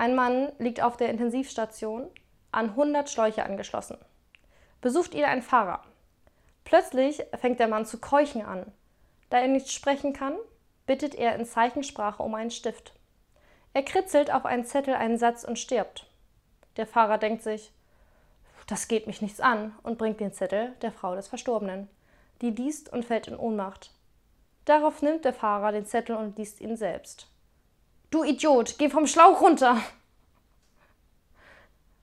Ein Mann liegt auf der Intensivstation, an 100 Schläuche angeschlossen. Besucht ihn ein Fahrer. Plötzlich fängt der Mann zu keuchen an. Da er nicht sprechen kann, bittet er in Zeichensprache um einen Stift. Er kritzelt auf einen Zettel einen Satz und stirbt. Der Fahrer denkt sich, das geht mich nichts an und bringt den Zettel der Frau des Verstorbenen. Die liest und fällt in Ohnmacht. Darauf nimmt der Fahrer den Zettel und liest ihn selbst. Du Idiot, geh vom Schlauch runter!